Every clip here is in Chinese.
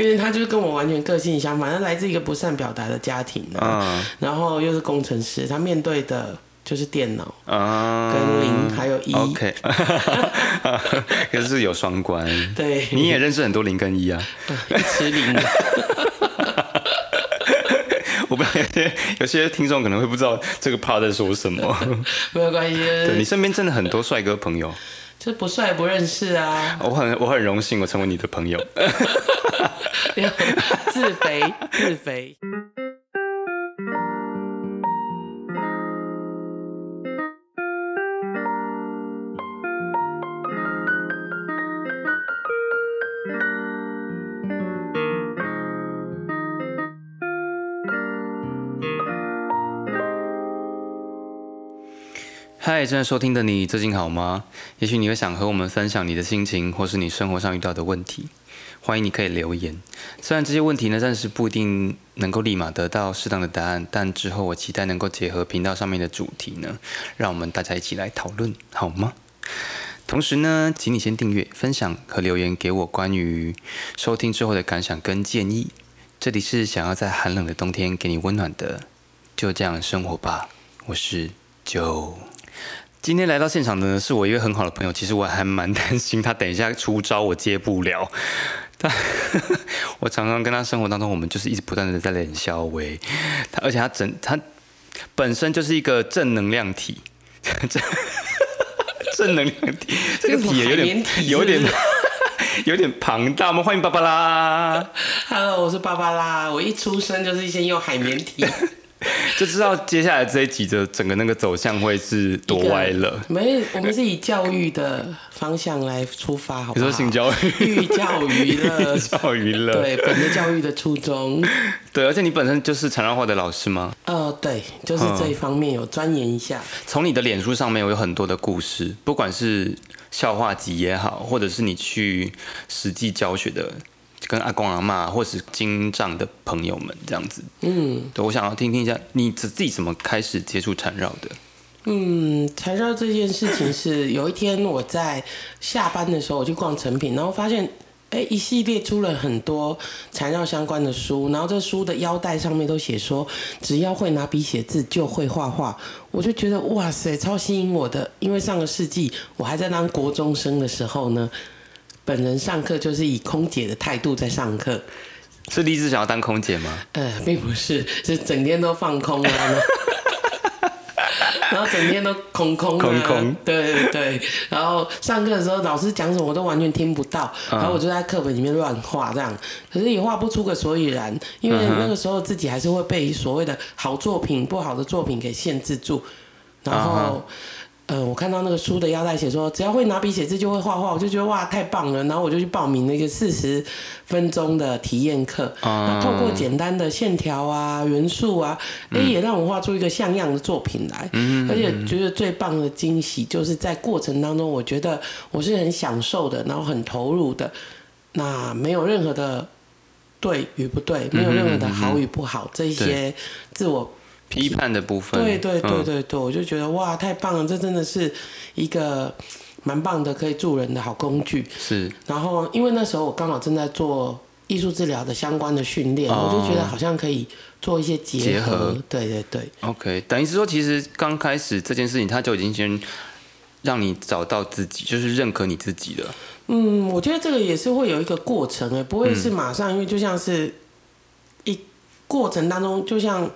因为他就是跟我完全个性相反，他来自一个不善表达的家庭啊，嗯然后又是工程师，他面对的就是电脑啊，跟零还有一，OK，可是有双关。对，你也认识很多零跟一啊？一池零，我不知道有些有些听众可能会不知道这个 part 在说什么。没有关系，对你身边真的很多帅哥朋友，这不帅不认识啊，我很我很荣幸我成为你的朋友。自肥自肥。嗨，正在收听的你最近好吗？也许你会想和我们分享你的心情，或是你生活上遇到的问题。欢迎你可以留言。虽然这些问题呢暂时不一定能够立马得到适当的答案，但之后我期待能够结合频道上面的主题呢，让我们大家一起来讨论，好吗？同时呢，请你先订阅、分享和留言给我关于收听之后的感想跟建议。这里是想要在寒冷的冬天给你温暖的，就这样生活吧。我是九。今天来到现场的呢，是我一位很好的朋友。其实我还蛮担心他等一下出招我接不了。但 我常常跟他生活当中，我们就是一直不断的在冷笑微他，而且他整他本身就是一个正能量体，正正能量体，这个体也有点有点 有点庞大。我们欢迎芭芭拉。Hello，我是芭芭拉。我一出生就是先用海绵体，就知道接下来这一集的整个那个走向会是多歪了。没，我们是以教育的方向来出发，好不好？你说性教育、寓教于乐，教育了，对，本着教育的初衷。对，而且你本身就是缠绕画的老师吗？呃，对，就是这一方面有钻研一下。从你的脸书上面有很多的故事，不管是笑话集也好，或者是你去实际教学的，跟阿公阿妈或是经障的朋友们这样子。嗯对，我想要听听一下你自自己怎么开始接触缠绕的。嗯，缠绕这件事情是有一天我在下班的时候，我去逛成品，然后发现。哎，一系列出了很多缠绕相关的书，然后这书的腰带上面都写说，只要会拿笔写字就会画画，我就觉得哇塞，超吸引我的。因为上个世纪我还在当国中生的时候呢，本人上课就是以空姐的态度在上课，是立志想要当空姐吗？呃，并不是，是整天都放空啊，然后 整天都空空、啊、空空对对对。然后上课的时候，老师讲什么我都完全听不到，然后我就在课本里面乱画这样，可是也画不出个所以然，因为那个时候自己还是会被所谓的好作品、不好的作品给限制住，然后。呃，我看到那个书的腰带写说，只要会拿笔写字就会画画，我就觉得哇太棒了，然后我就去报名那个四十分钟的体验课，那透过简单的线条啊、元素啊，哎、也让我画出一个像样的作品来，而且觉得最棒的惊喜就是在过程当中，我觉得我是很享受的，然后很投入的，那没有任何的对与不对，没有任何的好与不好，这一些自我批判的部分。对对对嗯对对，我就觉得哇，太棒了！这真的是一个蛮棒的可以助人的好工具。是然后，因为那时候我刚好正在做艺术治疗的相关的训练，哦我就觉得好像可以做一些结合。结合对对对，OK，等于是说，其实刚开始这件事情，他就已经先让你找到自己，就是认可你自己了。嗯，我觉得这个也是会有一个过程诶，不会是马上，因为就像是一过程当中，就像。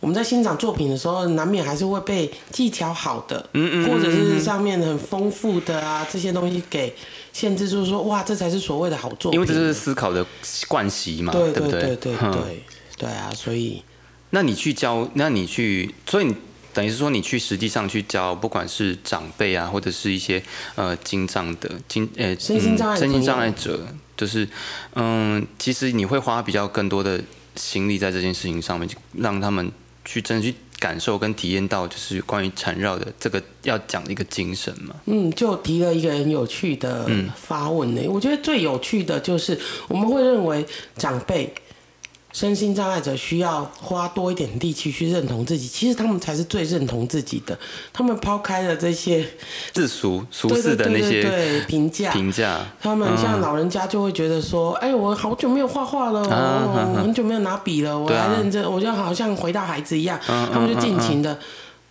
我们在欣赏作品的时候，难免还是会被技巧好的，嗯或者是上面很丰富的啊这些东西给限制住说哇，这才是所谓的好作品。因为这是思考的惯习嘛，对不对？对对对嗯对对啊，所以那你去教，那你去，所以你等于是说，你去实际上去教，不管是长辈啊，或者是一些呃精障的精呃身心障碍身心障碍者，就是嗯，其实你会花比较更多的心力在这件事情上面，就让他们去真的去感受跟体验到，就是关于缠绕的这个要讲的一个精神嘛。嗯，就提了一个很有趣的嗯发问呢、我觉得最有趣的就是我们会认为长辈身心障碍者需要花多一点力气去认同自己，其实他们才是最认同自己的。他们抛开了这些世俗俗对世的那些对评价，评价，他们像老人家就会觉得说，哎，我好久没有画画了，啊我很久没有拿笔了，我来认真，我就好像回到孩子一样，嗯他们就尽情的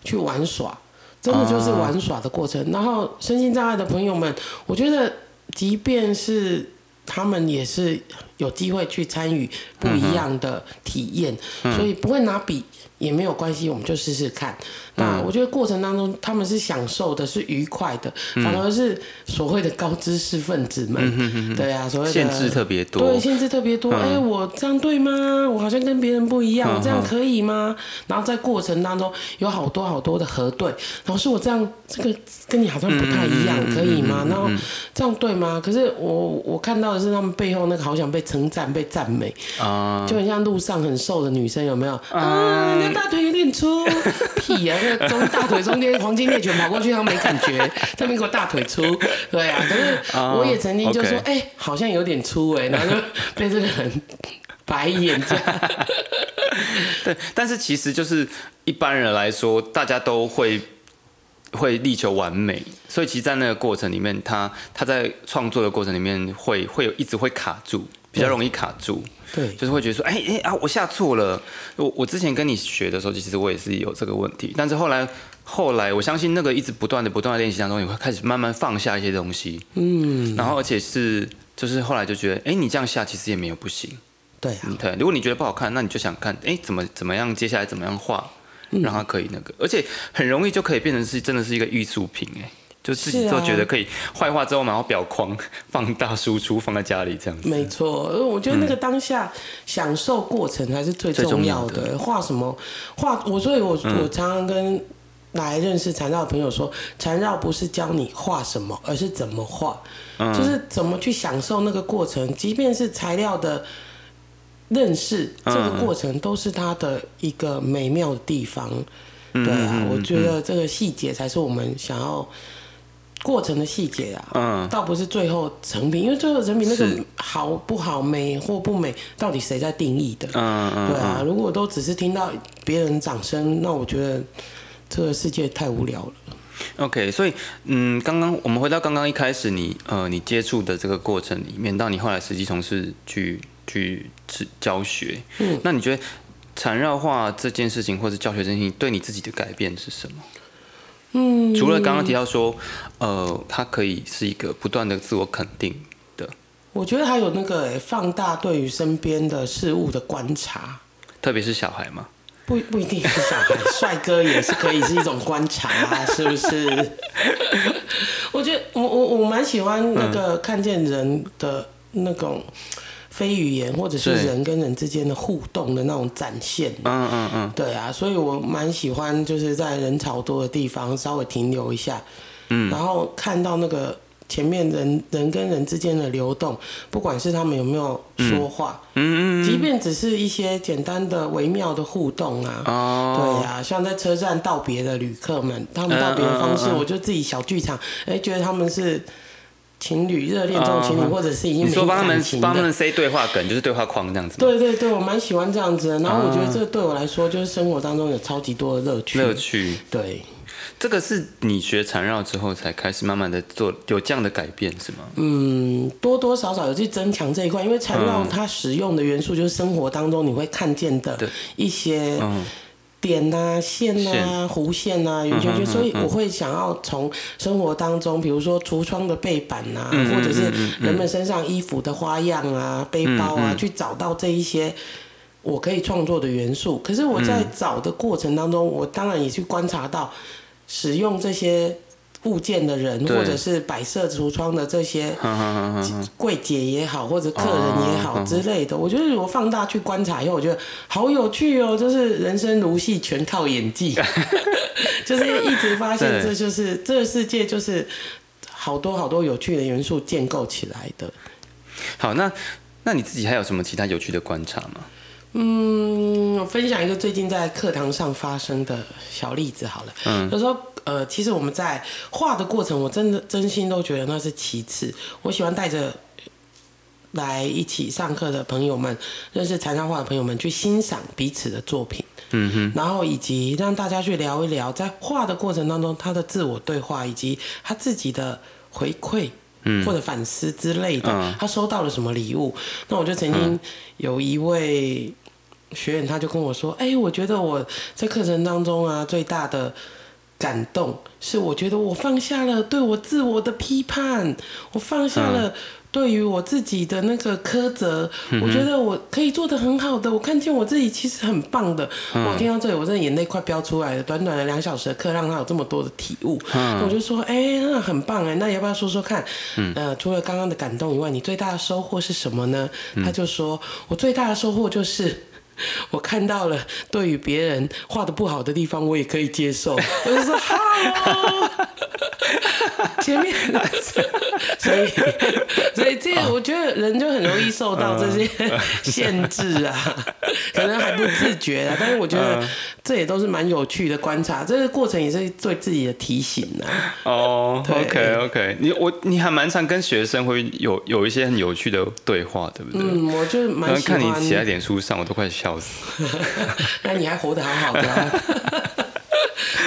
去玩耍，真的就是玩耍的过程。然后身心障碍的朋友们，我觉得即便是他们也是有机会去参与不一样的体验，嗯所以不会拿笔也没有关系，我们就试试看。嗯那我觉得过程当中他们是享受的，是愉快的，嗯反而是所谓的高知识分子们，对啊，所谓的限制特别多对，，限制特别多。嗯哎、我这样对吗？我好像跟别人不一样，我这样可以吗？然后在过程当中有好多好多的核对，老师，我这样这个跟你好像不太一样，可以吗？然后这样对吗？可是我我看到的是他们背后那个好想被称赞、被赞美，啊，就很像路上很瘦的女生，有没有？啊，那大腿有点粗，屁啊！那中大腿中间黄金猎犬跑过去，他没感觉，他们给我大腿粗，对啊。可是我也曾经就说，啊哎、好像有点粗哎、然后就被这个人白眼这样。对，但是其实就是一般人来说，大家都会会力求完美，所以其实，在那个过程里面，他他在创作的过程里面会会有一直会卡住，比较容易卡住，对，就是会觉得说，哎、哎、啊，我下错了。我我之前跟你学的时候，其实我也是有这个问题，但是后来后来，我相信那个一直不断的不断的练习当中，你会开始慢慢放下一些东西，嗯，然后而且是就是后来就觉得，哎、你这样下其实也没有不行。对啊，嗯，对，如果你觉得不好看，那你就想看，哎，怎么怎么样，接下来怎么样画，嗯。让它可以那个，而且很容易就可以变成是真的是一个艺术品，哎，就自己都觉得可以画一画之后，然后表框放大输出放在家里这样子。没错，呃我觉得那个当下享受过程才是最最重重要的。画什么画，我所以我，我常常跟来认识缠绕的朋友说，缠绕不是教你画什么，而是怎么画，嗯。就是怎么去享受那个过程，即便是材料的。认识这个过程都是它的一个美妙的地方，嗯对啊，我觉得这个细节才是我们想要过程的细节啊。嗯，倒不是最后成品，因为最后成品那个好不好、美或不美，到底谁在定义的？嗯嗯对啊，如果都只是听到别人掌声，那我觉得这个世界太无聊了。OK，所以嗯，刚刚我们回到刚刚一开始你呃你接触的这个过程里面，到你后来实际从事去去教学，嗯，那你觉得缠绕画这件事情或者教学这件事情对你自己的改变是什么？嗯，除了刚刚提到说，呃，它可以是一个不断的自我肯定的，我觉得还有那个、欸放大对于身边的事物的观察。特别是小孩嘛。不不一定是小孩，帅哥也是可以是一种观察啊，是不是？我觉得我我我蛮喜欢那个看见人的那种非语言，或者是人跟人之间的互动的那种展现。嗯嗯嗯，对啊，所以我蛮喜欢就是在人潮多的地方稍微停留一下，嗯，然后看到那个前面人人跟人之间的流动，不管是他们有没有说话，嗯嗯即便只是一些简单的微妙的互动啊，哦，对啊，像在车站道别的旅客们，他们道别的方式，我就自己小剧场，哎、觉得他们是情侣、热恋中的情侣，或者是已经说帮他们。帮他们塞对话梗，就是对话框这样子吗。对对对，我蛮喜欢这样子的。然后我觉啊得这对我来说，就是生活当中有超级多的乐趣。乐趣，对，这个是你学缠绕之后才开始慢慢的做有这样的改变是吗？嗯，多多少少有去增强这一块，因为缠绕嗯它使用的元素就是生活当中你会看见的一些嗯点啊、线啊、弧线啊、圆圈圈，所以我会想要从生活当中，比如说橱窗的背板啊，嗯或者是人们身上衣服的花样啊、背包啊，去找到这一些。我可以创作的元素，可是我在找的过程当中，我当然也去观察到使用这些物件的人，或者是摆设橱窗的这些柜姐也好，或者客人也好哦之类的，我觉得我放大去观察以后，我觉得好有趣哦，就是人生如戏，全靠演技 就是一直发现这就是这个世界就是好多好多有趣的元素建构起来的。好，那那你自己还有什么其他有趣的观察吗？嗯，我分享一个最近在课堂上发生的小例子好了。嗯有时候呃，其实我们在画的过程，我真的真心都觉得那是其次。我喜欢带着来一起上课的朋友们，认识缠绕画的朋友们，去欣赏彼此的作品，嗯哼，然后以及让大家去聊一聊，在画的过程当中他的自我对话，以及他自己的回馈。嗯或者反思之类的，嗯他收到了什么礼物？那我就曾经有一位学员，他就跟我说：“哎、我觉得我在课程当中啊，最大的感动是，我觉得我放下了对我自我的批判，我放下了对于我自己的那个苛责，我觉得我可以做的很好的，我看见我自己其实很棒的。我听到这里，我真的眼泪快飙出来了。短短的两小时的课，让他有这么多的体悟，我就说：哎、那很棒哎，那要不要说说看？呃，除了刚刚的感动以外，你最大的收获是什么呢？他就说我最大的收获就是。我看到了，对于别人画的不好的地方，我也可以接受。我就说好，前面，所以，所以这个我觉得人就很容易受到这些限制啊，可能还不自觉啊。但是我觉得这也都是蛮有趣的观察，这个过程也是对自己的提醒啊。哦对，OK OK，你我你还蛮常跟学生会有有一些很有趣的对话，对不对？嗯，我就蛮喜欢。看你写在脸书上，我都快笑死。那你还活得好好的、啊。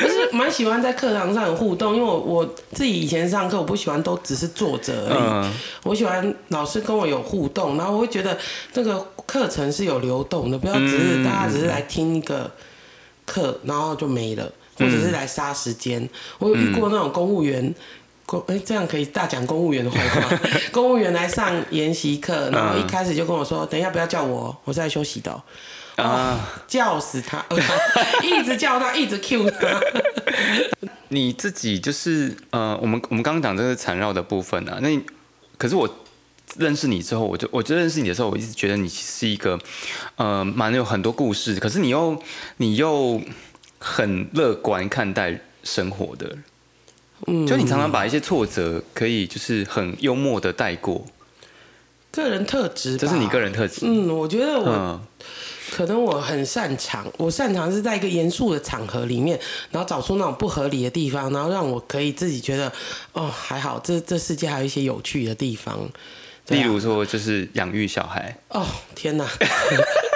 就是蛮喜欢在课堂上有互动，因为我我自己以前上课，我不喜欢都只是坐着而已，嗯我喜欢老师跟我有互动，然后我会觉得这个课程是有流动的，不要只是嗯大家只是来听一个课，然后就没了，或者是来杀时间。我有遇过那种公务员。公哎、这样可以大讲公务员的坏话。公务员来上研习课，然后一开始就跟我说：“等一下不要叫我，我是来休息的哦、啊，叫死他，一直叫他，一直 Q 他。你自己就是呃，我们我们刚刚讲这个缠绕的部分啊，那可是我认识你之后，我就我就认识你的时候，我一直觉得你是一个呃蛮有很多故事，可是你又你又很乐观看待生活的，嗯，就你常常把一些挫折可以就是很幽默的带过，个人特质吧，这是你个人特质。嗯，我觉得我、嗯。可能我很擅长，我擅长是在一个严肃的场合里面，然后找出那种不合理的地方，然后让我可以自己觉得，哦，还好，这这世界还有一些有趣的地方。啊。例如说，就是养育小孩，哦，天哪！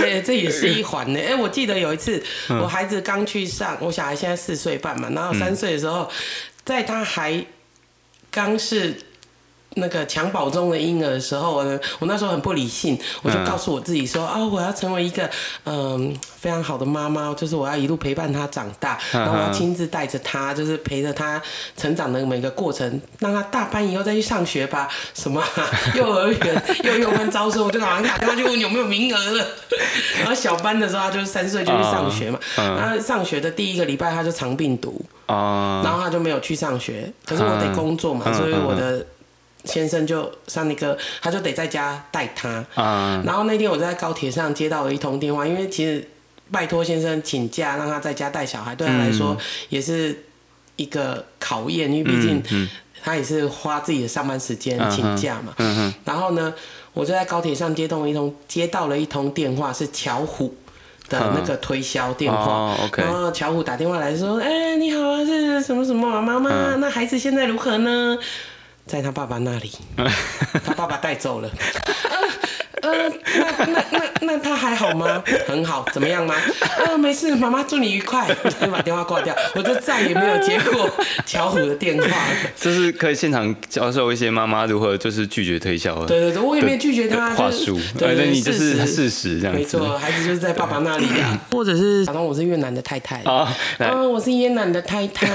对，这也是一 环呢。哎、我记得有一次，嗯我孩子刚去上，我小孩现在四岁半嘛，然后三岁的时候，在他还刚是那个襁褓中的婴儿的时候，我呢，我那时候很不理性，我就嗯。告诉我自己说，啊，我要成为一个嗯、非常好的妈妈，就是我要一路陪伴他长大，嗯然后我要亲自带着他，就是陪着他成长的每个过程，让他大班以后再去上学吧。什么、啊、幼儿园幼幼班招生，我就赶快打电话去问有没有名额了。然后小班的时候，他就是三岁就去上学嘛，嗯然后上学的第一个礼拜他就肠病毒，啊、然后他就没有去上学，可是我得工作嘛，嗯。所以我的先生就上那个，他就得在家带他。啊、然后那天我在高铁上接到了一通电话，因为其实拜托先生请假让他在家带小孩，对他来说也是一个考验，因为毕竟嗯他也是花自己的上班时间嗯请假嘛。然后呢，我就在高铁上接通一通接到了一通电话，是巧虎的那个推销电话。然后巧虎打电话来说：“哎、你好啊，是什么什么啊妈妈？嗯那孩子现在如何呢？”在他爸爸那里，他爸爸带走了。那那那那他还好吗？很好，怎么样吗？呃，没事，妈妈祝你愉快。就把电话挂掉，我就再也没有接过巧虎的电话。就是可以现场教授一些妈妈如何就是拒绝推销对对对，我也没有拒绝他，话就是术，对对，你就是事实这样子。没错，孩子就是在爸爸那里啊，或者是假装我是越南的太太。啊，来，嗯，我是越南的太太，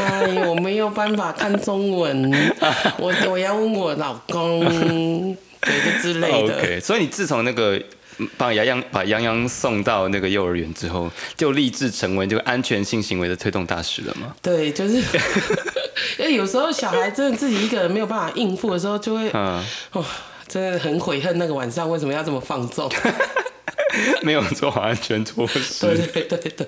我没有办法看中文，我我要问我老公，对，这之类的。OK，所以你自从那个嗯把洋洋把洋洋送到那个幼儿园之后，就立志成为这个安全性行为的推动大使了吗？对，就是，因为有时候小孩真的自己一个人没有办法应付的时候，就会嗯，哦，真的很悔恨那个晚上为什么要这么放纵。没有做好安全措施。对对对对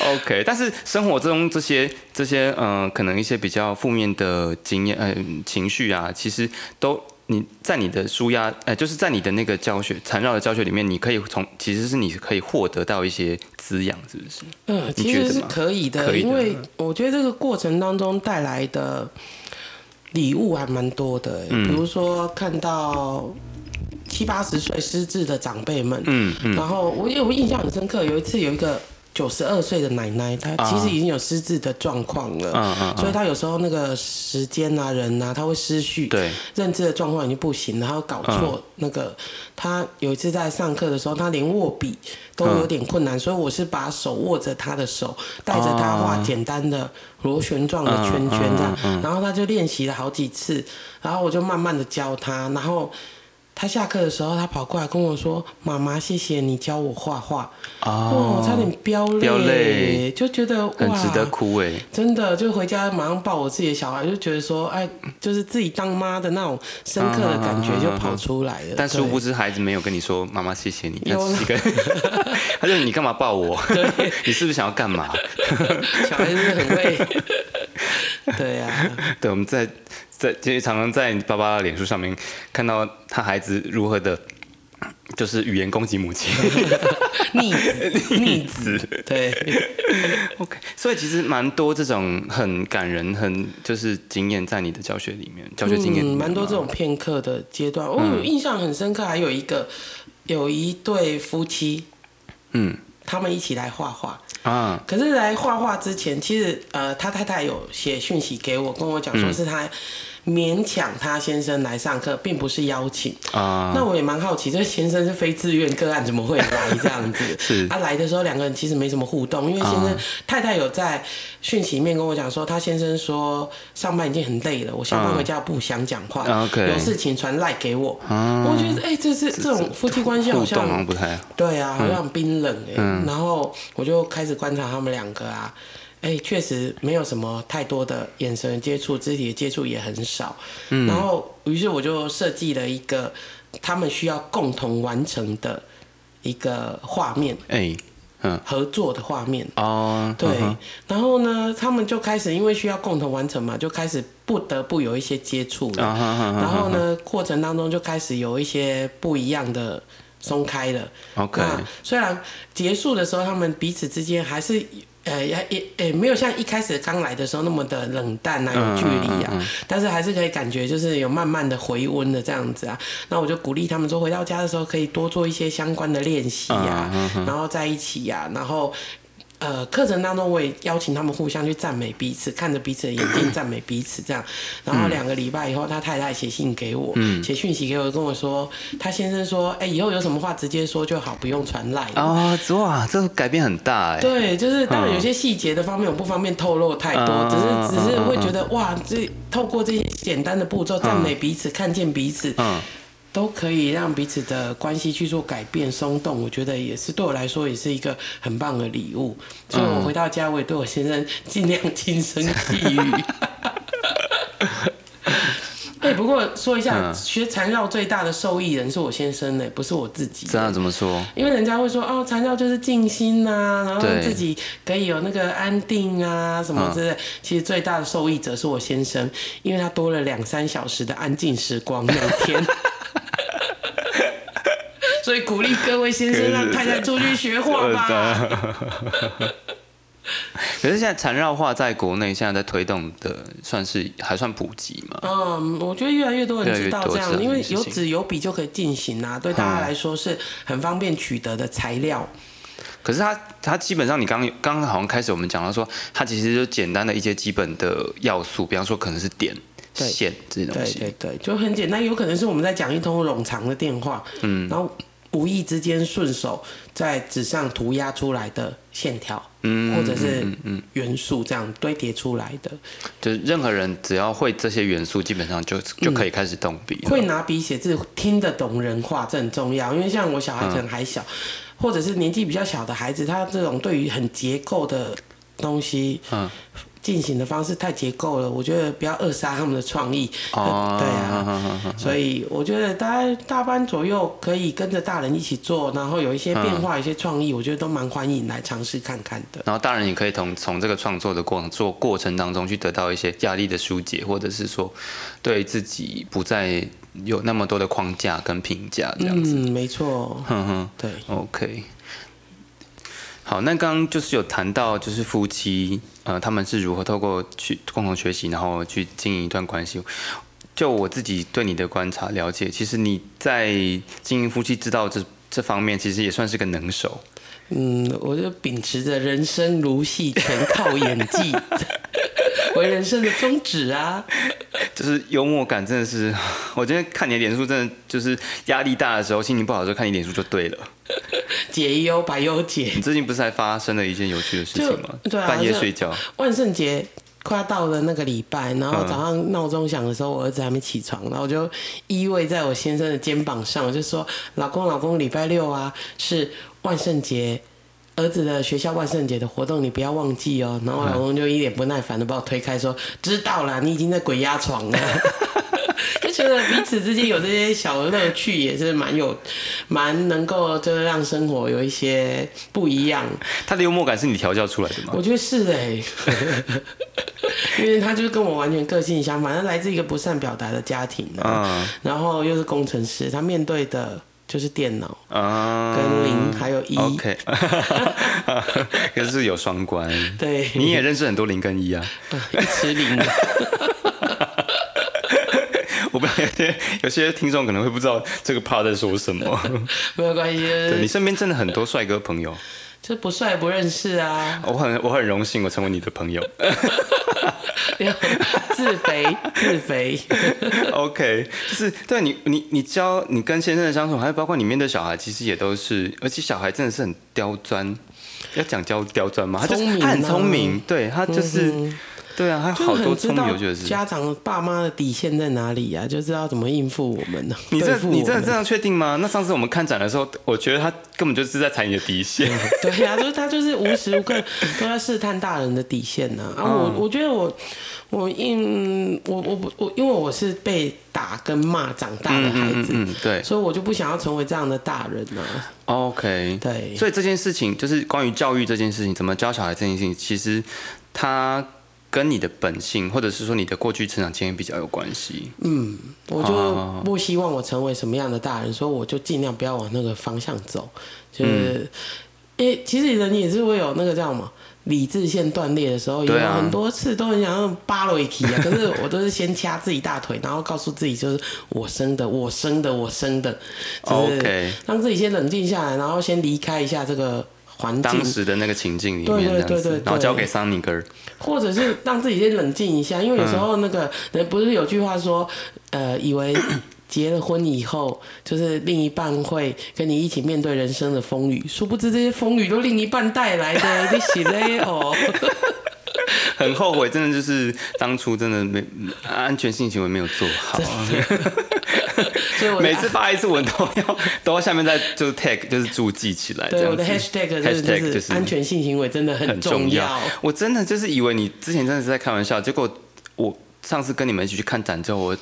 ，OK，但是生活中这些这些嗯、呃可能一些比较负面的经验呃情绪啊，其实都你在你的舒压呃，就是在你的那个教学缠绕的教学里面，你可以从其实是你可以获得到一些滋养，是不是？嗯，其实是可以的，以的。因为我觉得这个过程当中带来的，礼物还蛮多的、比如说看到七八十岁失智的长辈们，嗯嗯。然后我有印象很深刻，有一次有一个九十二岁的奶奶，她其实已经有失智的状况了，嗯嗯所以她有时候那个时间啊、人啊，她会失序，对，认知的状况已经不行了，她会搞错、那个。她有一次在上课的时候，她连握笔都有点困难，所以我是把手握着她的手，带着她画简单的螺旋状的圈圈这样，然后她就练习了好几次，然后我就慢慢的教她，然后。她下课的时候，他跑过来跟我说：“妈妈，谢谢你教我画画。”哦，我差点飙泪，飙泪就觉得哇，很值得哭哎。真的，就回家马上抱我自己的小孩，就觉得说，哎，就是自己当妈的那种深刻的感觉就跑出来了。但殊不知孩子没有跟你说妈妈谢谢你，个，他就你干嘛抱我？你是不是想要干嘛？小孩子很会，对呀、对，我们在在其实常常在爸爸的脸书上面看到他孩子如何的，就是语言攻击母亲。逆子，逆子，对，OK，所以其实蛮多这种很感人、很就是经验在你的教学里面，教学经验蛮多吗这种片刻的阶段。我有印象很深刻，还有一个有一对夫妻，嗯他们一起来画画。啊可是来画画之前，其实呃，他太太有写讯息给我，跟我讲嗯说是他勉强他先生来上课，并不是邀请。啊那我也蛮好奇，这先生是非自愿个案，怎么会来这样子？是他、来的时候两个人其实没什么互动，因为先生、啊太太有在讯息里面跟我讲说，他先生说上班已经很累了，我下班回家不想讲话，有事情传赖给我。啊，我觉得哎、这是这种夫妻关系好像。对啊，好像冰冷哎、嗯然后我就开始观察他们两个啊，哎、确实没有什么太多的眼神接触，肢体的接触也很少。嗯然后，于是我就设计了一个他们需要共同完成的一个画面，哎，嗯合作的画面。哦，对然后呢，他们就开始因为需要共同完成嘛，就开始不得不有一些接触了。然后呢，过程当中就开始有一些不一样的松开了。，OK，那虽然结束的时候，他们彼此之间还是。呃，也也也没有像一开始刚来的时候那么的冷淡啊，有距离啊，嗯嗯嗯但是还是可以感觉就是有慢慢的回温的这样子啊。那我就鼓励他们说，回到家的时候可以多做一些相关的练习呀、然后在一起呀、然后呃，课程当中我也邀请他们互相去赞美彼此，看着彼此的眼睛赞美彼此这样。然后两个礼拜以后，他太太写信给我，写讯息给我，跟我说，他先生说，哎、以后有什么话直接说就好，不用传赖。哦，哇，这改变很大哎。对，就是当然有些细节的方面我不方便透露太多，嗯只是只是会觉嗯得哇，这透过这些简单的步骤赞美彼此，看见彼此，嗯，都可以让彼此的关系去做改变松动，我觉得也是对我来说也是一个很棒的礼物。所以我回到家，我也对我先生尽量轻声细语。哎、不过说一下，嗯学缠绕最大的受益人是我先生呢，不是我自己。这样怎么说？因为人家会说哦，缠绕就是静心呐、然后自己可以有那个安定啊什么之类。其实最大的受益者是我先生，因为他多了两三小时的安静时光每天。所以鼓励各位先生让太太出去学画吧。可是现在缠绕画在国内现在在推动的，算是还算普及嘛？嗯，我觉得越来越多人知道这样，因为有纸有笔就可以进行啊，对大家来说是很方便取得的材料。可是它它基本上你刚刚刚好像开始我们讲到说，它其实就简单的一些基本的要素，比方说可能是点、对线这些东对西。对对，就很简单，有可能是我们在讲一通冗长的电话，嗯，然后无意之间顺手在纸上涂鸦出来的线条，嗯或者是嗯嗯，元素这样堆叠出来的。就是任何人只要会这些元素，基本上就就可以开始动笔了。会拿笔写字，听得懂人话，这很重要。因为像我小孩可能还小，或者是年纪比较小的孩子，他这种对于很结构的东西，嗯进行的方式太结构了，我觉得不要扼杀他们的创意。哦，对啊，所以我觉得大概大班左右可以跟着大人一起做，然后有一些变化、一些创意，我觉得都蛮欢迎来尝试看看的。然后大人也可以从从这个创作的过程做过程当中去得到一些压力的疏解，或者是说对自己不再有那么多的框架跟评价这样子。嗯，没错，哼哼对。，OK。好，那刚刚就是有谈到，就是夫妻，呃，他们是如何透过去共同学习，然后去经营一段关系。就我自己对你的观察了解，其实你在经营夫妻之道这这方面，其实也算是个能手。嗯，我就秉持着人生如戏，全靠演技 为人生的宗旨啊。就是幽默感真的是，我今天看你的脸书，真的就是压力大的时候，心情不好的时候看你脸书就对了。解忧，百忧解。你最近不是还发生了一件有趣的事情吗？对啊，半夜睡觉。万圣节快要到了那个礼拜，然后早上闹钟响的时候，我儿子还没起床，然后我就依偎在我先生的肩膀上，我就说：“老公，老公，礼拜六啊是万圣节，儿子的学校万圣节的活动，你不要忘记哦。”然后我老公就一脸不耐烦的把我推开，说：“知道了，你已经在鬼压床了。”就觉得彼此之间有这些小乐趣，也是蛮有，蛮能够就是让生活有一些不一样。他的幽默感是你调教出来的吗？我觉得是哎，因为他就是跟我完全个性相反，他来自一个不善表达的家庭啊，然后又是工程师，他面对的就是电脑啊，跟零还有一，OK，可是有双关。对，你也认识很多零跟一啊，一吃零。我不知道有些有些听众可能会不知道这个 part 在说什么，没有关系。对你身边真的很多帅哥朋友，这不帅不认识啊。我很我很荣幸我成为你的朋友，自肥自肥。OK，就是对你你你教你跟先生的相处，还有包括里面的小孩，其实也都是，而且小孩真的是很刁钻，要讲刁刁钻吗？他就是他很聪明，对他就是。对啊，还有好多聪明，我觉得是家长爸妈的底线在哪里呀？就知道怎么应付我们呢？你这你真的这样确定吗？那上次我们看展的时候，我觉得他根本就是在踩你的底线。对呀，就是他就是无时无刻都在试探大人的底线呢。啊，我我觉得我我因我我不我因为我是被打跟骂长大的孩子，嗯，对，所以我就不想要成为这样的大人呢。OK，对，所以这件事情就是关于教育这件事情，怎么教小孩这件事情，其实他。跟你的本性，或者是说你的过去成长经验比较有关系。嗯，我就不希望我成为什么样的大人，所以我就尽量不要往那个方向走。就是，因为其实人也是会有那个叫什么理智线断裂的时候，有很多次都很想要扒了一起啊。可是我都是先掐自己大腿，然后告诉自己就是我生的，我生的，我生的，就是让自己先冷静下来，然后先离开一下这个。当时的那个情境里面，对对对对，然后交给桑尼根，或者是让自己先冷静一下，因为有时候那个人不是有句话说，呃，以为 结了婚以后，就是另一半会跟你一起面对人生的风雨，殊不知这些风雨都另一半带来的，你洗嘞哦。很后悔，真的就是当初真的没安全性行为没有做好，所以每次发一次文都要都要下面再就是 tag 就是注记起来。对，我的 hashtag 就是安全性行为真的很重要。我真的就是以为你之前真的是在开玩笑，结果我上次跟你们一起去看展之后，我。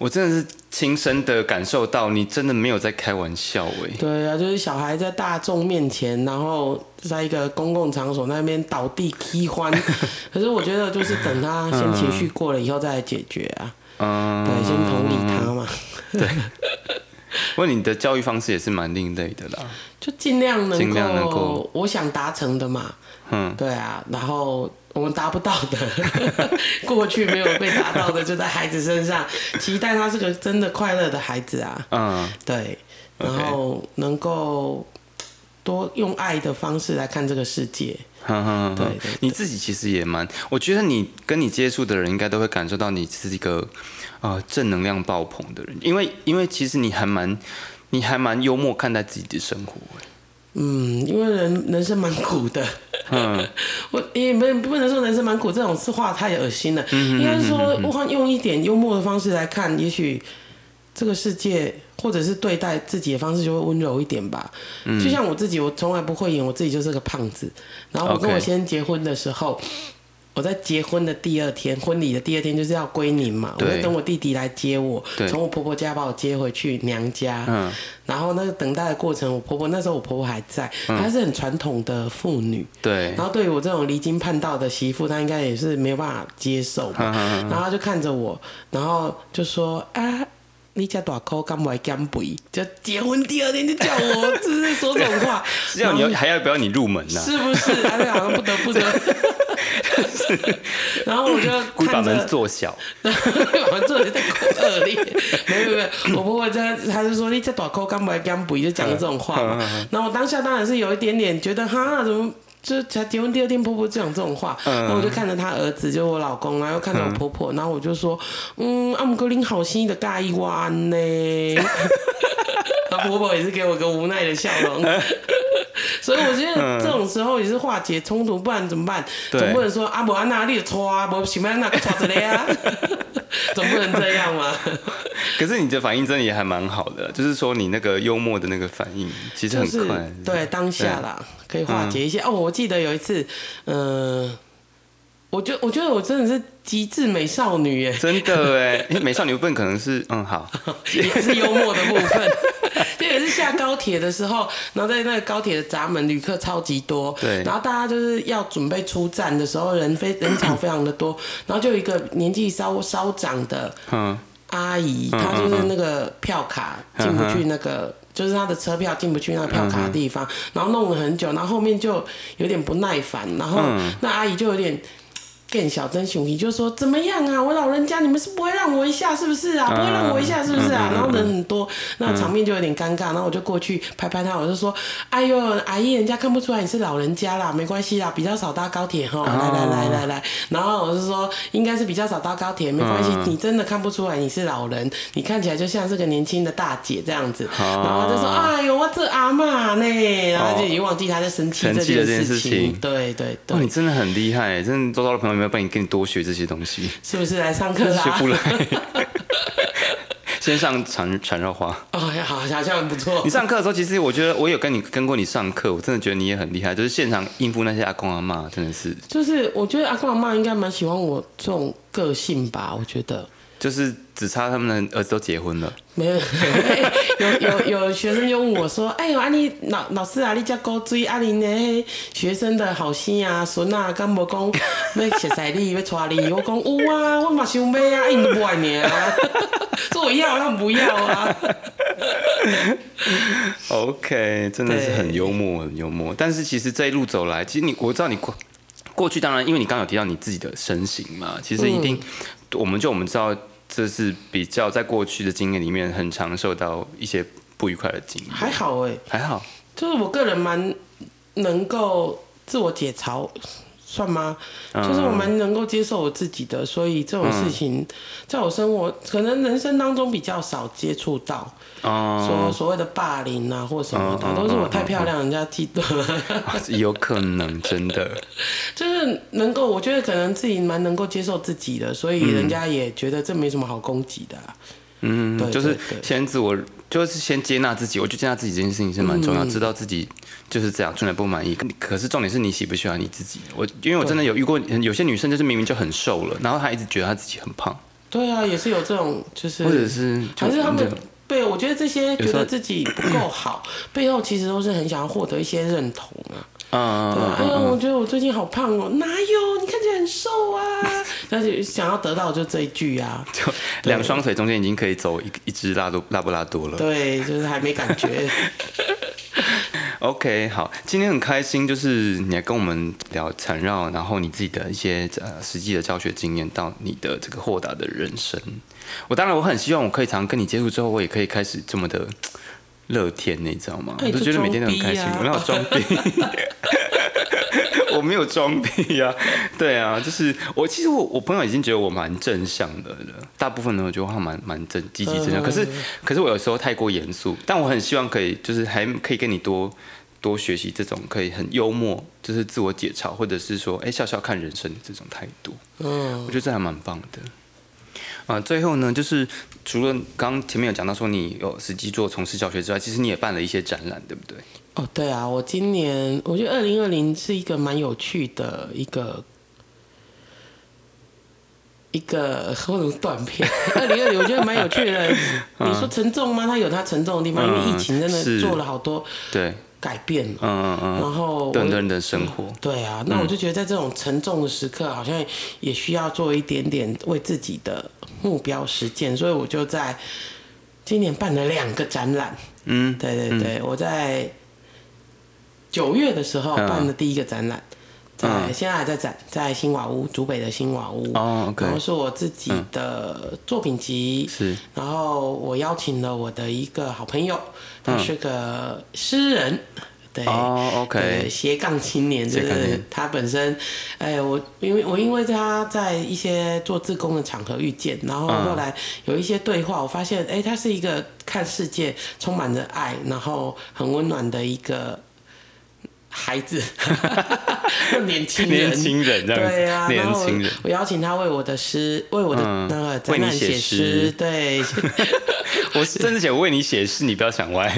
我真的是亲身的感受到，你真的没有在开玩笑哎。对啊，就是小孩在大众面前，然后在一个公共场所那边倒地踢欢，可是我觉得就是等他先情绪过了以后再来解决啊。嗯。对，先同理他嘛。对。不过你的教育方式也是蛮另类的啦。就尽量能够，我想达成的嘛。嗯。对啊，然后。我们达不到的，过去没有被达到的，就在孩子身上，期待他是个真的快乐的孩子啊。嗯，对，然后能够多用爱的方式来看这个世界。对，你自己其实也蛮，我觉得你跟你接触的人应该都会感受到你是一个呃正能量爆棚的人，因为因为其实你还蛮你还蛮幽默看待自己的生活。嗯，因为人人生蛮苦的。嗯，我也没不能说人生蛮苦这种话太恶心了。应该是说，我用一点幽默的方式来看，也许这个世界或者是对待自己的方式就会温柔一点吧。就像我自己，我从来不会演我自己就是个胖子。然后我跟我先生结婚的时候。我在结婚的第二天，婚礼的第二天就是要归宁嘛，我在等我弟弟来接我，从我婆婆家把我接回去娘家。嗯，然后那个等待的过程，我婆婆那时候我婆婆还在，她是很传统的妇女。对。然后对于我这种离经叛道的媳妇，她应该也是没有办法接受。然后她就看着我，然后就说：“啊，你家大口干不来减肥？就结婚第二天就叫我，就是说这种话，这样你要还要不要你入门呢、是不是？而且好像不得不得。然后我就故意把门做小，我做的在口恶劣，没有没有，我婆婆在，她就说你这大口干不来减肥，就讲了这种话嘛。然后我当下当然是有一点点觉得，哈，怎么？就才结婚第二天，婆婆就讲这种话，然后我就看着她儿子，就我老公，然后又看着我婆婆，然后我就说，嗯，阿，姆哥林好心的盖一弯呢。然后婆婆也是给我个无奈的笑容。所以我觉得这种时候也是化解冲突，不然怎么办？对总不能说啊，不安娜你拖啊，不喜欢那个拖着嘞啊，总不能这样嘛。可是你的反应真的也还蛮好的，就是说你那个幽默的那个反应其实就是很快，对当下啦，可以化解一些。哦，我记得有一次，嗯、我觉我觉得我真的是极致美少女耶，真的哎，因为美少女部分可能是嗯好，也是幽默的部分。这也是下高铁的时候，然后在那个高铁的闸门，旅客超级多，对。然后大家就是要准备出站的时候，人非 人潮非常的多，然后就有一个年纪稍稍长的嗯。阿姨，她就是那个票卡进不去那个，就是她的车票进不去那个票卡的地方，然后弄了很久，然后后面就有点不耐烦，然后那阿姨就有点。更小真熊皮就说怎么样啊？我老人家，你们是不会让我一下是不是啊？不会让我一下是不是啊？然后人很多，那场面就有点尴尬。然后我就过去拍拍他，我就说：“哎呦，阿姨，人家看不出来你是老人家啦，没关系啦，比较少搭高铁哈。来来来来来。”然后我就说：“应该是比较少搭高铁，没关系，你真的看不出来你是老人，你看起来就像是个年轻的大姐这样子。”然后他就说：“哎呦，我这阿妈呢？”然后就已经忘记他在生气这件事事情对对对，你，真的很厉害，真的周遭的朋友有没有帮你跟你多学这些东西？是不是来上课啦？学不来，先上缠缠绕花。哦，好，好像很不错你。上课的时候，其实我觉得我有跟你跟过你上课，我真的觉得你也很厉害，就是现场应付那些阿公阿妈，真的是，就是我觉得阿公阿妈应该蛮喜欢我这种个性吧，我觉得。就是只差他们的儿子都结婚了，没有，有有有学生就问我说：“哎呦，啊你老老师啊，你遮高追啊你呢？学生的好心啊，孙啊，敢无讲要熟悉你，要娶你？”我讲有啊，我嘛想买啊，因都不爱你啊，说我要，他们不要啊。OK，真的是很幽默，很幽默。但是其实这一路走来，其实你我知道你过过去，当然因为你刚刚有提到你自己的身形嘛，其实一定，我们就我们知道这是比较在过去的经验里面很常受到一些不愉快的经验，还好哎、还好，就是我个人蛮能够自我解嘲，算吗？嗯。就是我蛮能够接受我自己的，所以这种事情在我生活可能人生当中比较少接触到，哦、说所谓的霸凌啊或什么的，都是我太漂亮，人家嫉妒。有可能真的，就是能够，我觉得可能自己蛮能够接受自己的，所以人家也觉得这没什么好攻击的啊、嗯，对就是先自我，就是先接纳自己。我觉得接纳自己这件事情是蛮重要，知道自己就是这样，出来不满意。可是重点是你喜不喜欢你自己。我因为我真的有遇过有些女生，就是明明就很瘦了，然后她一直觉得她自己很胖，对啊，也是有这种，就是或者是就还是他们对，我觉得这些觉得自己不够好，背后其实都是很想要获得一些认同啊。嗯觉得我最近好胖哦，哪有？你看起来很瘦啊。但是想要得到就这一句啊，就两双腿中间已经可以走一一只拉多拉布拉多了。对，就是还没感觉。OK，好，今天很开心，就是你来跟我们聊缠绕，然后你自己的一些呃实际的教学经验，到你的这个豁达的人生。我当然我很希望我可以常跟你接触之后，我也可以开始这么的乐天，你知道吗？哎我都觉得每天都很开心。啊我哪有装逼？我没有装逼呀、对啊，就是我其实我我朋友已经觉得我蛮正向的了，大部分呢我觉得我蛮蛮正积极正向，可是可是我有时候太过严肃，但我很希望可以就是还可以跟你多多学习这种可以很幽默，就是自我解嘲，或者是说哎笑笑看人生的这种态度，嗯。我觉得这还蛮棒的。啊，最后呢，就是除了刚刚前面有讲到说你有实际做从事教学之外，其实你也办了一些展览，对不对？哦，对啊，我今年我觉得二零二零是一个蛮有趣的一个一个或者是短片。二零二零我觉得蛮有趣的。你说沉重吗？它有它沉重的地方，因为疫情真的做了好多对，改变嘛。嗯嗯嗯，然后我对很多人的生活，对啊，那我就觉得在这种沉重的时刻，好像也需要做一点点为自己的目标实践，所以我就在今年办了两个展览。嗯，对对对，我在九月的时候嗯。办的第一个展览，在嗯。现在还在展，在新瓦屋，竹北的新瓦屋。哦，OK，然后是我自己的作品集，是，然后我邀请了我的一个好朋友，他是个诗人，对。，，OK，斜杠青年，对对对斜杠青年，他本身，哎，我因为我因为他在一些做自工的场合遇见，然后嗯。后来有一些对话，我发现，哎，他是一个看世界充满着爱，然后很温暖的一个孩子，年轻人，年轻人这样子，对啊，年轻人，我邀请他为我的诗，为我的嗯那个为你写展览写诗。诗，对，我甚至写为你写诗，你不要想歪。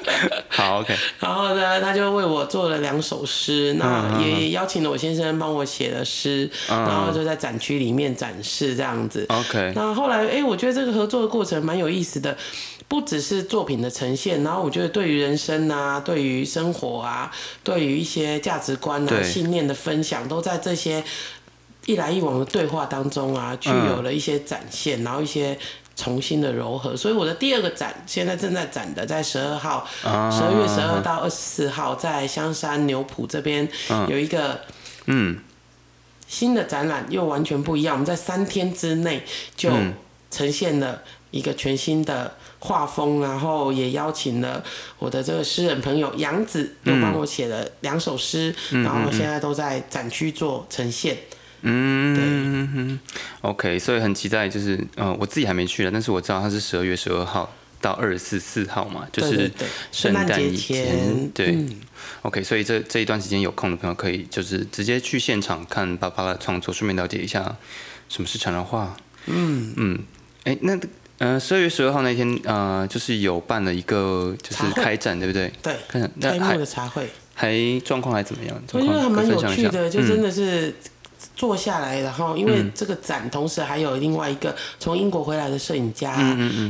好，OK，然后呢，他就为我做了两首诗，嗯那也邀请了我先生帮我写了诗，然后就在展区里面展示这样子。OK，那后来，哎，我觉得这个合作的过程蛮有意思的，不只是作品的呈现，然后我觉得对于人生啊，对于生活啊，对于一些价值观啊、信念的分享，都在这些一来一往的对话当中啊，具有了一些展现，然后一些。重新的柔和，所以我的第二个展现在正在展的，在十二号，啊十二月十二到二十四号，在香山牛埔这边有一个嗯，新的展览，又完全不一样。我们在三天之内就嗯呈现了一个全新的画风，然后也邀请了我的这个诗人朋友杨子，又帮我写了两首诗，嗯然后现在都在展区做呈现。嗯，OK，所以很期待，就是呃，我自己还没去了，但是我知道它是十二月十二号到二十四四号嘛，就是圣诞节前，对、嗯。OK，所以这这一段时间有空的朋友可以就是直接去现场看芭芭拉的创作，顺便了解一下什么是缠绕画。嗯。嗯，哎，那呃十二月十二号那天呃，就是有办了一个就是开展，对不对？对，开展开幕的茶会，还状况还怎么样？我觉得还蛮有趣的，就嗯。真的是。坐下来，然后因为这个展，同时还有另外一个从英国回来的摄影家，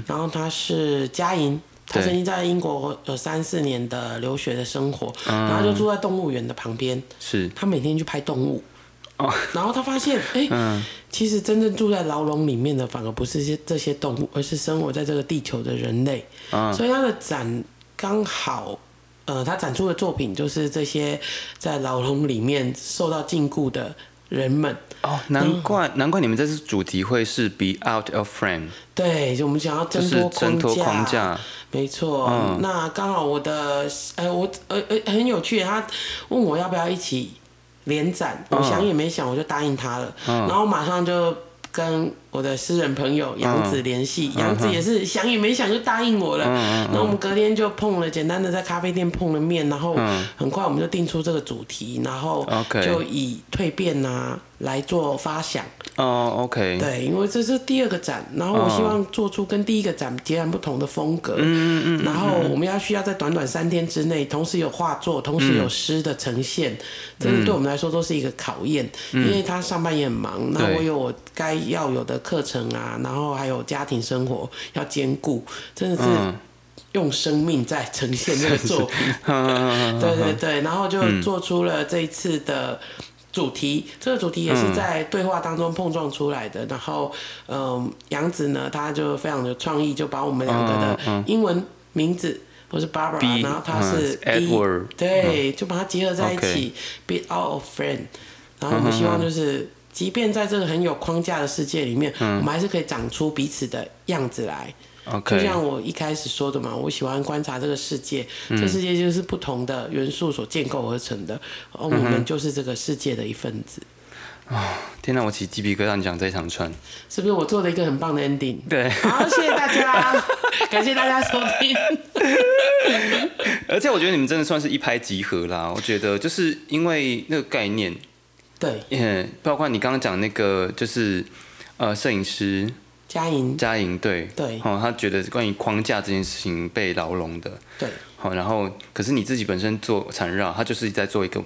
然后他是嘉莹，他曾经在英国有三四年的留学的生活，然后就住在动物园的旁边，是。他每天去拍动物。哦然后他发现，哎、其实真正住在牢笼里面的，反而不是这些这些动物，而是生活在这个地球的人类。嗯所以他的展刚好，呃，他展出的作品就是这些在牢笼里面受到禁锢的人们。哦，难怪、难怪你们这次主题会是 Be Out of Frame，对，就我们想要就是挣脱挣脱框框架。没错。嗯那刚好我的，呃，我呃呃很有趣，他问我要不要一起联展，我嗯。想也没想，我就答应他了。然后马上就跟我的私人朋友杨子联系，嗯杨子也是想也没想就答应我了。然后我们隔天就碰了，简单的在咖啡店碰了面，然后很快我们就定出这个主题，然后就以蜕变啊来做发想。哦，OK，对，因为这是第二个展，然后我希望做出跟第一个展截然不同的风格。嗯嗯然后我们要需要在短短三天之内，同时有画作，同时有诗的呈现，这个对我们来说都是一个考验。因为他上班也很忙，那对我有我该要有的课程啊，然后还有家庭生活要兼顾，真的是嗯。用生命在呈现这个作品。嗯。对对对，然后就做出了这一次的主题。这个主题也是在对话当中碰撞出来的。然后，嗯，杨子呢，他就非常的创意，就把我们两个的英文名字。我是 Barbara，B，然后他是 Edward 对，就把它结合在一起，Be out of friend。然后我们希望就是，即便在这个很有框架的世界里面，我们还是可以长出彼此的样子来。就像我一开始说的嘛，我喜欢观察这个世界，嗯这世界就是不同的元素所建构而成的，而我们就是这个世界的一份子，天哪，我起鸡皮疙瘩！你讲这一长串，是不是？我做了一个很棒的 ending。对，好，谢谢大家，感谢大家收听。而且我觉得你们真的算是一拍即合啦。我觉得就是因为那个概念，对，嗯，包括你刚刚讲那个，就是呃，摄影师佳莹，嘉莹，对，对。哦，他觉得关于框架这件事情被牢笼的，对，好，然后可是你自己本身做缠绕，他就是在做一个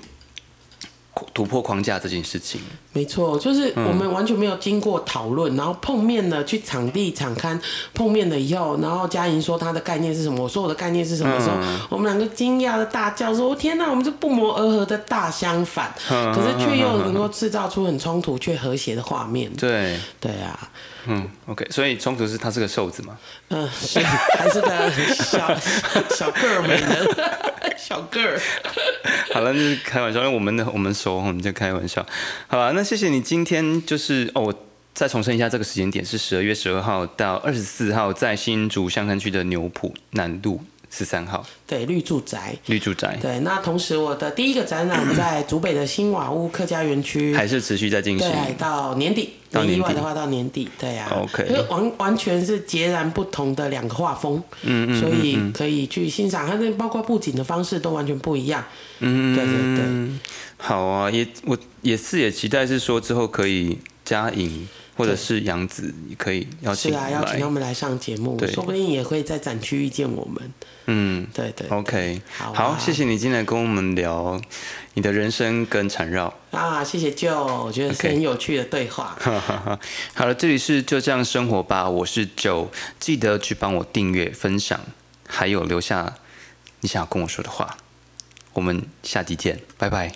突破框架这件事情。没错，就是我们完全没有经过讨论，然后碰面了，去场地场刊碰面了以后，然后嘉莹说他的概念是什么，我说我的概念是什么的时候，我们两个惊讶的大叫说：“天哪，我们是不谋而合的大相反，可是却又能够制造出很冲突却和谐的画面。”对，对啊，嗯，OK，所以冲突是他是个瘦子嘛？嗯，是还是他小 小个儿美人，小个儿。好了，那是开玩笑，因为我们的我们熟，我们就开玩笑。好了，那谢谢你今天就是哦，我再重申一下，这个时间点是十二月十二号到二十四号，在新竹香山区的牛埔南路十三号。对，绿住宅。绿住宅，对，那同时我的第一个展览在竹北的新瓦屋客家园区，还是持续在进行。对，到年底，到年底。没意外的话到年底，对呀、OK 因为完完全是截然不同的两个画风，嗯嗯所以可以去欣赏，它那包括布景的方式都完全不一样，嗯，对对对。好啊，也我也是也期待是说之后可以加影或者是杨子也可以邀请是啊，邀请他。们来上节目，说不定也会在展区遇见我们。嗯对对，OK，好啊好，谢谢你今天来跟我们聊你的人生跟缠绕。啊，谢谢舅，我觉得是很有趣的对话。好了，这里是就这样生活吧，我是 Joe，记得去帮我订阅、分享，还有留下你想要跟我说的话。我们下集见，拜拜。